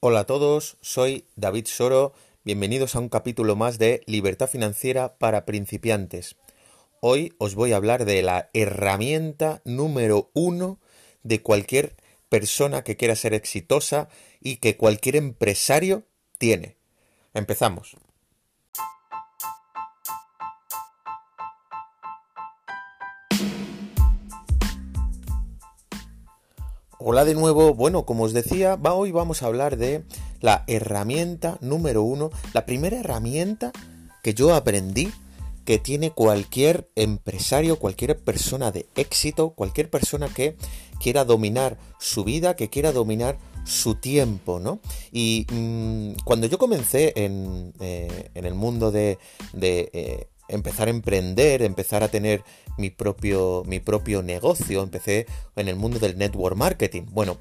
Hola a todos, soy David Soro, bienvenidos a un capítulo más de Libertad Financiera para principiantes. Hoy os voy a hablar de la herramienta número uno de cualquier persona que quiera ser exitosa y que cualquier empresario tiene. Empezamos. Hola de nuevo, bueno, como os decía, va, hoy vamos a hablar de la herramienta número uno, la primera herramienta que yo aprendí que tiene cualquier empresario, cualquier persona de éxito, cualquier persona que quiera dominar su vida, que quiera dominar su tiempo, ¿no? Y mmm, cuando yo comencé en, eh, en, el mundo de, de eh, empezar a emprender, empezar a tener mi propio, mi propio negocio, empecé en el mundo del network marketing. Bueno,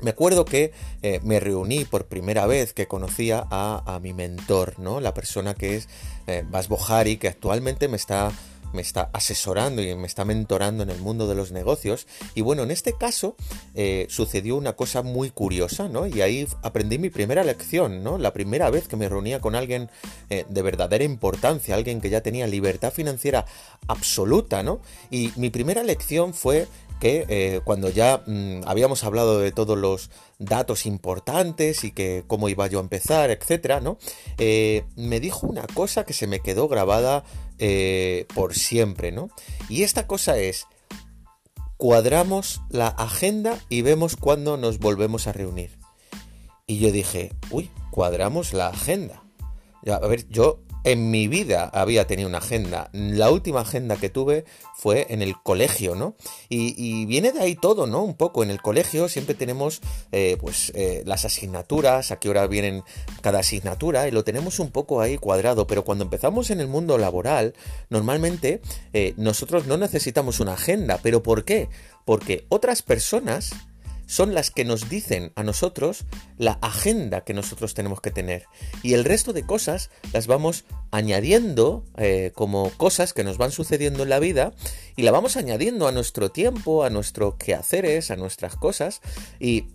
me acuerdo que eh, me reuní por primera vez que conocía a, mi mentor, ¿no? La persona que es eh, Bas Bohari, que actualmente me está me está asesorando y me está mentorando en el mundo de los negocios. Y bueno, en este caso eh, sucedió una cosa muy curiosa, ¿no? Y ahí aprendí mi primera lección, ¿no? La primera vez que me reunía con alguien eh, de verdadera importancia, alguien que ya tenía libertad financiera absoluta, ¿no? Y mi primera lección fue que eh, cuando ya mmm, habíamos hablado de todos los datos importantes y que cómo iba yo a empezar, etcétera, ¿no? Me dijo una cosa que se me quedó grabada eh, por siempre, ¿no? Y esta cosa es, cuadramos la agenda y vemos cuándo nos volvemos a reunir. Y yo dije, uy, cuadramos la agenda. A ver, yo en mi vida había tenido una agenda. La última agenda que tuve fue en el colegio, ¿no? Y, viene de ahí todo, ¿no? Un poco. En el colegio siempre tenemos, eh, pues, eh, las asignaturas, a qué hora vienen cada asignatura, y lo tenemos un poco ahí cuadrado. Pero cuando empezamos en el mundo laboral, normalmente eh, nosotros no necesitamos una agenda. ¿Pero por qué? Porque otras personas son las que nos dicen a nosotros la agenda que nosotros tenemos que tener. Y el resto de cosas las vamos añadiendo eh, como cosas que nos van sucediendo en la vida y la vamos añadiendo a nuestro tiempo, a nuestros quehaceres, a nuestras cosas. Y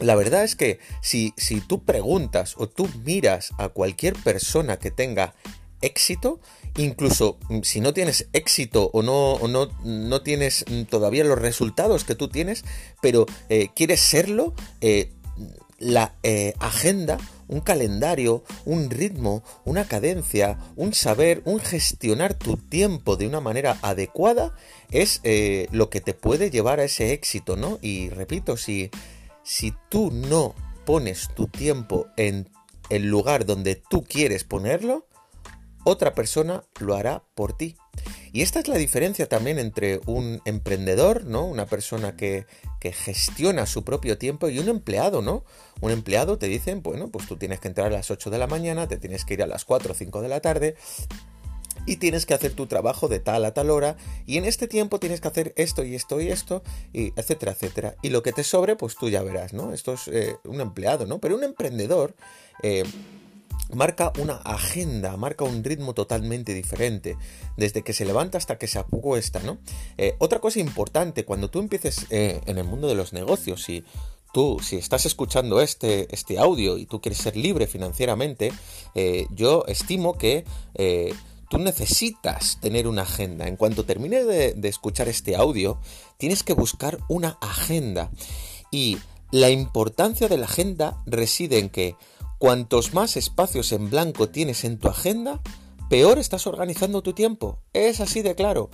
la verdad es que si, si tú preguntas o tú miras a cualquier persona que tenga éxito, incluso mm, si no tienes éxito o no, no, no tienes mm, todavía los resultados que tú tienes, pero eh, quieres serlo, eh, la eh, agenda, un calendario, un ritmo, una cadencia, un saber, un gestionar tu tiempo de una manera adecuada es lo que te puede llevar a ese éxito, ¿no? Y repito, si, si tú no pones tu tiempo en el lugar donde tú quieres ponerlo, otra persona lo hará por ti. Y esta es la diferencia también entre un emprendedor, ¿no? Una persona que, que, gestiona su propio tiempo y un empleado, ¿no? Un empleado te dicen, bueno, pues tú tienes que entrar a las 8 de la mañana, te tienes que ir a las 4 o 5 de la tarde y tienes que hacer tu trabajo de tal a tal hora y en este tiempo tienes que hacer esto y esto y esto y etcétera, etcétera. Y lo que te sobre, pues tú ya verás, ¿no? Esto es eh, un empleado, ¿no? Pero un emprendedor... Eh, marca una agenda, marca un ritmo totalmente diferente, desde que se levanta hasta que se acuesta, ¿no? Eh, otra cosa importante, cuando tú empieces eh, en el mundo de los negocios y tú, si estás escuchando este, este audio y tú quieres ser libre financieramente, eh, yo estimo que tú necesitas tener una agenda. En cuanto termines de, de escuchar este audio, tienes que buscar una agenda. Y la importancia de la agenda reside en que Cuantos más espacios en blanco tienes en tu agenda, peor estás organizando tu tiempo. Es así de claro.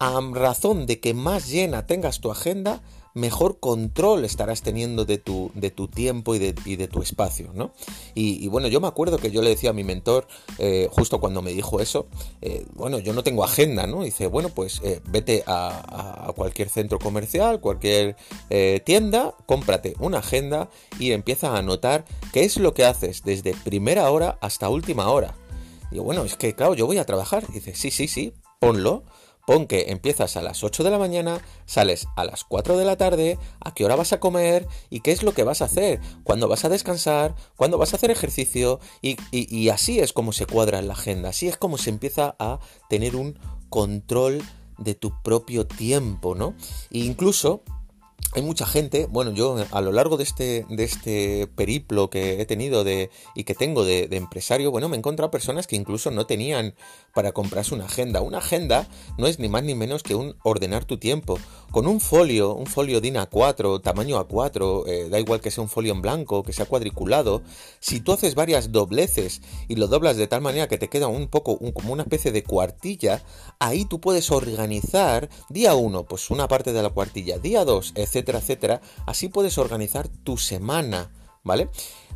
A razón de que más llena tengas tu agenda, mejor control estarás teniendo de tu, de tu tiempo y de, y de, tu espacio, ¿no? Y, bueno, yo me acuerdo que yo le decía a mi mentor, eh, justo cuando me dijo eso, eh, bueno, yo no tengo agenda, ¿no? dice, bueno, pues eh, vete a, cualquier centro comercial, cualquier tienda, cómprate una agenda y empieza a anotar qué es lo que haces desde primera hora hasta última hora. Digo, bueno, es que claro, yo voy a trabajar. dice, sí, sí, sí, ponlo. Pon que empiezas a las 8 de la mañana, sales a las 4 de la tarde, a qué hora vas a comer y qué es lo que vas a hacer, cuándo vas a descansar, cuándo vas a hacer ejercicio y, así es como se cuadra en la agenda, así es como se empieza a tener un control de tu propio tiempo, ¿no? E incluso hay mucha gente, bueno, yo a lo largo de este, de este periplo que he tenido de, y que tengo de, empresario, bueno, me he encontrado personas que incluso no tenían para comprarse una agenda. Una agenda no es ni más ni menos que un ordenar tu tiempo. Con un folio, un folio DIN A4, tamaño A4, eh, da igual que sea un folio en blanco, que sea cuadriculado, si tú haces varias dobleces y lo doblas de tal manera que te queda un poco como una especie de cuartilla, ahí tú puedes organizar día 1, pues una parte de la cuartilla, día 2, etc etcétera, Así puedes organizar tu semana, ¿vale?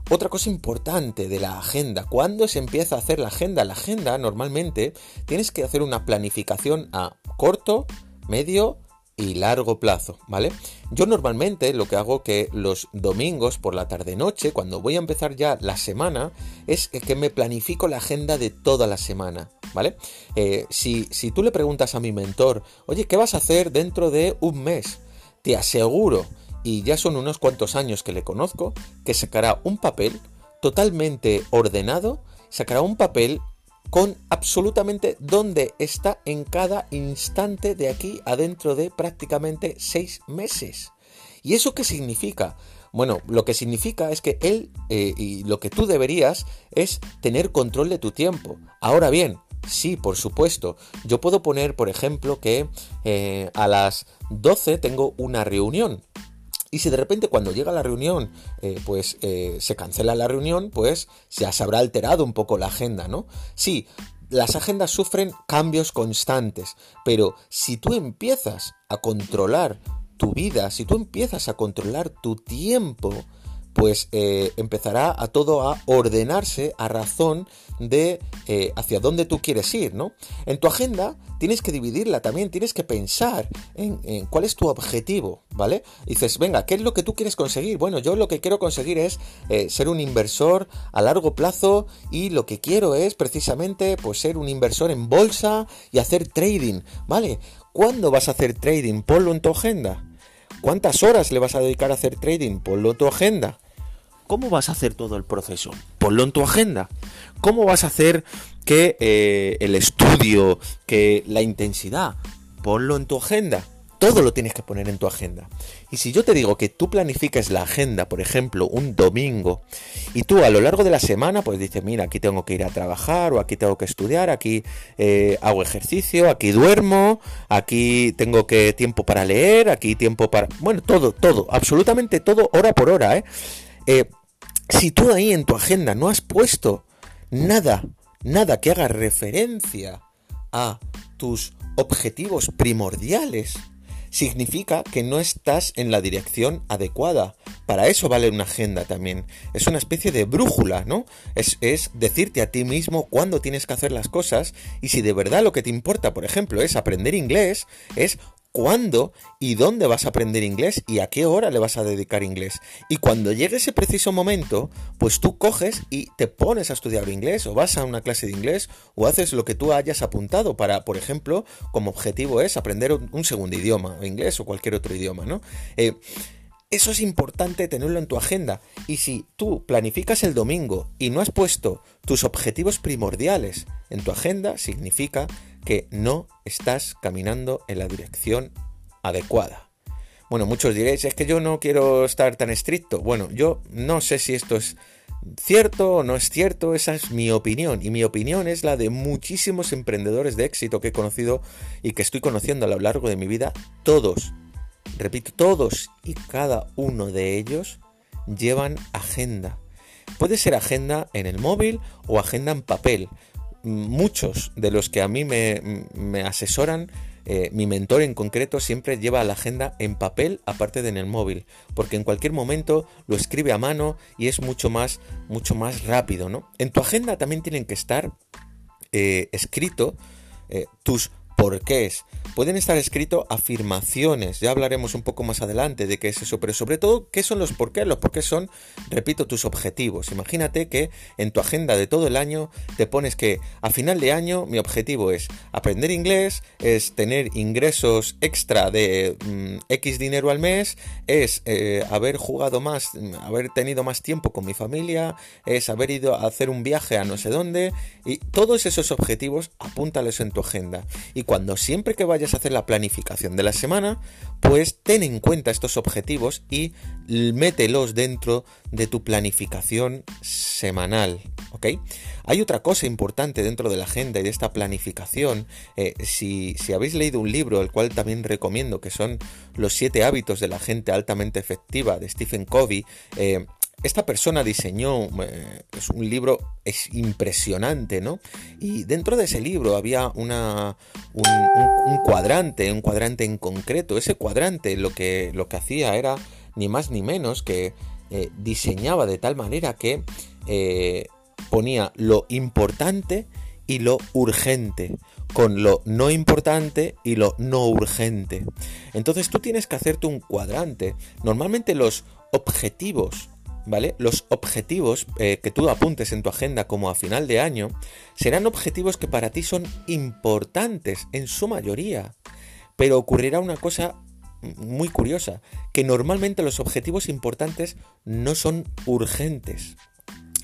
Otra cosa importante de la agenda, ¿cuándo se empieza a hacer la agenda? La agenda normalmente tienes que hacer una planificación a corto, medio y largo plazo, ¿vale? Yo normalmente lo que hago que los domingos por la tarde noche, cuando voy a empezar ya la semana, es que me planifico la agenda de toda la semana, ¿vale? Eh, si, si tú le preguntas a mi mentor, oye, ¿qué vas a hacer dentro de un mes? te aseguro, y ya son unos cuantos años que le conozco, que sacará un papel totalmente ordenado, sacará un papel con absolutamente dónde está en cada instante de aquí adentro de prácticamente seis meses. ¿Y eso qué significa? Bueno, lo que significa es que él eh, y lo que tú deberías es tener control de tu tiempo. Ahora bien, Sí, por supuesto. Yo puedo poner, por ejemplo, que eh, a las 12 tengo una reunión. Y si de repente cuando llega la reunión, eh, pues eh, se cancela la reunión, pues ya se habrá alterado un poco la agenda, ¿no? Sí, las agendas sufren cambios constantes, pero si tú empiezas a controlar tu vida, si tú empiezas a controlar tu tiempo, pues eh, empezará a todo a ordenarse a razón de eh, hacia dónde tú quieres ir, ¿no? En tu agenda tienes que dividirla también, tienes que pensar en, cuál es tu objetivo, ¿vale? dices, venga, ¿qué es lo que tú quieres conseguir? Bueno, yo lo que quiero conseguir es eh, ser un inversor a largo plazo y lo que quiero es precisamente pues ser un inversor en bolsa y hacer trading, ¿vale? ¿Cuándo vas a hacer trading? Ponlo en tu agenda. ¿Cuántas horas le vas a dedicar a hacer trading? Ponlo en tu agenda. ¿Cómo vas a hacer todo el proceso? Ponlo en tu agenda. ¿Cómo vas a hacer que eh, el estudio, que la intensidad? Ponlo en tu agenda. Todo lo tienes que poner en tu agenda. Y si yo te digo que tú planifiques la agenda, por ejemplo, un domingo, y tú a lo largo de la semana, pues dices, mira, aquí tengo que ir a trabajar, o aquí tengo que estudiar, aquí eh, hago ejercicio, aquí duermo, aquí tengo que tiempo para leer, aquí tiempo para... Bueno, todo, todo, absolutamente todo, hora por hora, ¿eh? eh si tú ahí en tu agenda no has puesto nada, nada que haga referencia a tus objetivos primordiales, significa que no estás en la dirección adecuada. Para eso vale una agenda también. Es una especie de brújula, ¿no? Es, decirte a ti mismo cuándo tienes que hacer las cosas y si de verdad lo que te importa, por ejemplo, es aprender inglés, es cuándo y dónde vas a aprender inglés y a qué hora le vas a dedicar inglés. Y cuando llegue ese preciso momento, pues tú coges y te pones a estudiar inglés o vas a una clase de inglés o haces lo que tú hayas apuntado para, por ejemplo, como objetivo es aprender un segundo idioma, inglés o cualquier otro idioma, ¿no? Eh, eso es importante tenerlo en tu agenda. Y si tú planificas el domingo y no has puesto tus objetivos primordiales en tu agenda, significa que no estás caminando en la dirección adecuada. Bueno, muchos diréis, es que yo no quiero estar tan estricto. Bueno, yo no sé si esto es cierto o no es cierto, esa es mi opinión. Y mi opinión es la de muchísimos emprendedores de éxito que he conocido y que estoy conociendo a lo largo de mi vida. Todos, repito, todos y cada uno de ellos llevan agenda. Puede ser agenda en el móvil o agenda en papel muchos de los que a mí me, asesoran, eh, mi mentor en concreto siempre lleva la agenda en papel aparte de en el móvil, porque en cualquier momento lo escribe a mano y es mucho más, mucho más rápido, ¿no? En tu agenda también tienen que estar eh, escrito eh, tus porqués. Pueden estar escritos afirmaciones, ya hablaremos un poco más adelante de qué es eso, pero sobre todo, ¿qué son los porqués? Los porqués son, repito, tus objetivos. Imagínate que en tu agenda de todo el año te pones que a final de año mi objetivo es aprender inglés, es tener ingresos extra de mm, X dinero al mes, es eh, haber jugado más, haber tenido más tiempo con mi familia, es haber ido a hacer un viaje a no sé dónde, y todos esos objetivos apúntales en tu agenda. Cuando siempre que vayas a hacer la planificación de la semana, pues ten en cuenta estos objetivos y mételos dentro de tu planificación semanal. ¿Ok? Hay otra cosa importante dentro de la agenda y de esta planificación. Eh, si, habéis leído un libro, el cual también recomiendo, que son Los siete hábitos de la gente altamente efectiva de Stephen Covey, eh, esta persona diseñó eh, un libro es impresionante, ¿no? Y dentro de ese libro había un, cuadrante, un cuadrante en concreto. Ese cuadrante lo que, lo que hacía era ni más ni menos que eh, diseñaba de tal manera que eh, ponía lo importante y lo urgente, con lo no importante y lo no urgente. Entonces tú tienes que hacerte un cuadrante. Normalmente los objetivos ¿vale? Los objetivos eh, que tú apuntes en tu agenda como a final de año serán objetivos que para ti son importantes en su mayoría. Pero ocurrirá una cosa muy curiosa, que normalmente los objetivos importantes no son urgentes.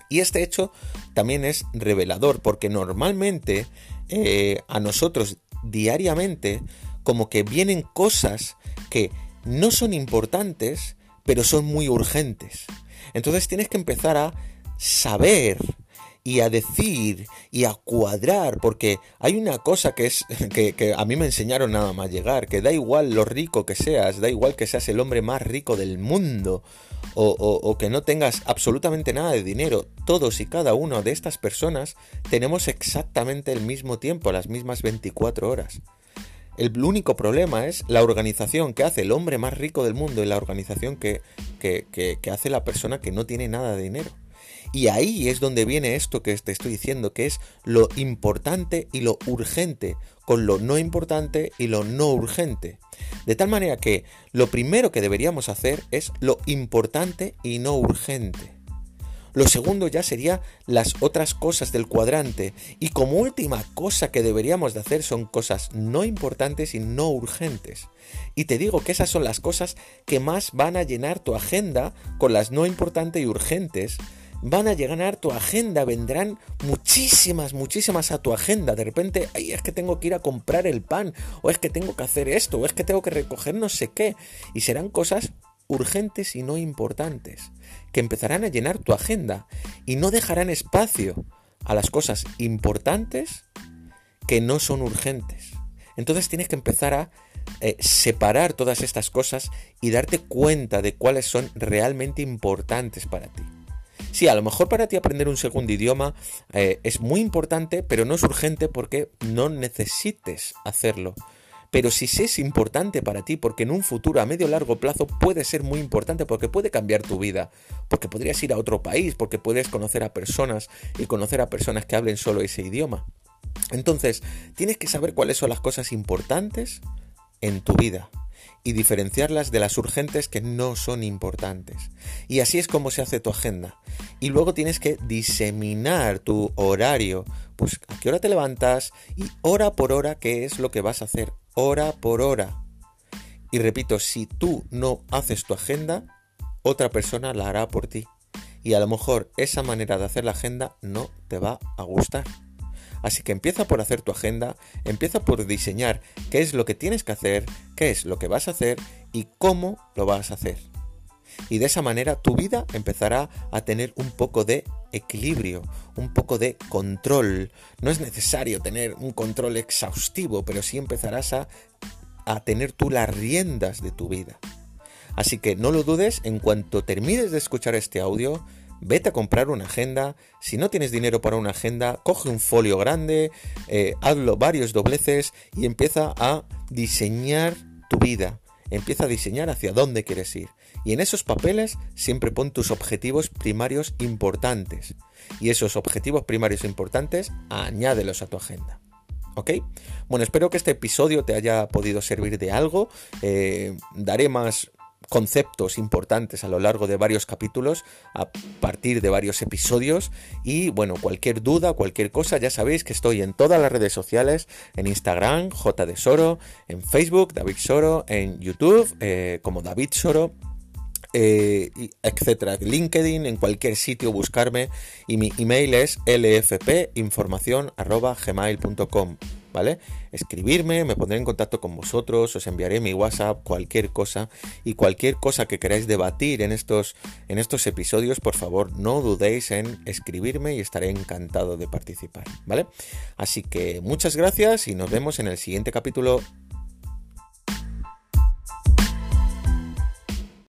Y este hecho también es revelador, porque normalmente eh, a nosotros diariamente como que vienen cosas que no son importantes, pero son muy urgentes. Entonces tienes que empezar a saber y a decir y a cuadrar, porque hay una cosa que es que, a mí me enseñaron nada más llegar, que da igual lo rico que seas, da igual que seas el hombre más rico del mundo o, o que no tengas absolutamente nada de dinero, todos y cada uno de estas personas tenemos exactamente el mismo tiempo, las mismas 24 horas. El único problema es la organización que hace el hombre más rico del mundo y la organización que, hace la persona que no tiene nada de dinero. Y ahí es donde viene esto que te estoy diciendo, que es lo importante y lo urgente, con lo no importante y lo no urgente. De tal manera que lo primero que deberíamos hacer es lo importante y no urgente. Lo segundo ya sería las otras cosas del cuadrante. Y como última cosa que deberíamos de hacer son cosas no importantes y no urgentes. Y te digo que esas son las cosas que más van a llenar tu agenda con las no importantes y urgentes van a llenar tu agenda, vendrán muchísimas, muchísimas a tu agenda. De repente, ay, es que tengo que ir a comprar el pan, o es que tengo que hacer esto, o es que tengo que recoger no sé qué. Y serán cosas urgentes y no importantes, que empezarán a llenar tu agenda y no dejarán espacio a las cosas importantes que no son urgentes. Entonces tienes que empezar a eh, separar todas estas cosas y darte cuenta de cuáles son realmente importantes para ti. Sí, a lo mejor para ti aprender un segundo idioma eh, es muy importante, pero no es urgente porque no necesites hacerlo pero si es importante para ti, porque en un futuro a medio largo plazo puede ser muy importante, porque puede cambiar tu vida, porque podrías ir a otro país, porque puedes conocer a personas y conocer a personas que hablen solo ese idioma. Entonces, tienes que saber cuáles son las cosas importantes en tu vida y diferenciarlas de las urgentes que no son importantes. Y así es como se hace tu agenda. Y luego tienes que diseminar tu horario, pues a qué hora te levantas y hora por hora qué es lo que vas a hacer hora por hora. Y repito, si tú no haces tu agenda, otra persona la hará por ti. Y a lo mejor esa manera de hacer la agenda no te va a gustar. Así que empieza por hacer tu agenda, empieza por diseñar qué es lo que tienes que hacer, qué es lo que vas a hacer y cómo lo vas a hacer. Y de esa manera tu vida empezará a tener un poco de equilibrio, un poco de control. No es necesario tener un control exhaustivo, pero sí empezarás a, a tener tú las riendas de tu vida. Así que no lo dudes, en cuanto termines de escuchar este audio, vete a comprar una agenda. Si no tienes dinero para una agenda, coge un folio grande, eh, hazlo varios dobleces y empieza a diseñar tu vida. Empieza a diseñar hacia dónde quieres ir. Y en esos papeles siempre pon tus objetivos primarios importantes. Y esos objetivos primarios importantes añádelos a tu agenda. ¿Ok? Bueno, espero que este episodio te haya podido servir de algo. Eh, daré más conceptos importantes a lo largo de varios capítulos, a partir de varios episodios. Y bueno, cualquier duda, cualquier cosa, ya sabéis que estoy en todas las redes sociales, en Instagram, J de Soro, en Facebook, David Soro, en YouTube, eh, como David Soro eh, etcétera. LinkedIn, en cualquier sitio buscarme y mi email es lfpinformación.gmail.com ¿vale? Escribirme, me pondré en contacto con vosotros, os enviaré mi WhatsApp, cualquier cosa y cualquier cosa que queráis debatir en estos, en estos episodios, por favor, no dudéis en escribirme y estaré encantado de participar, ¿vale? Así que muchas gracias y nos vemos en el siguiente capítulo.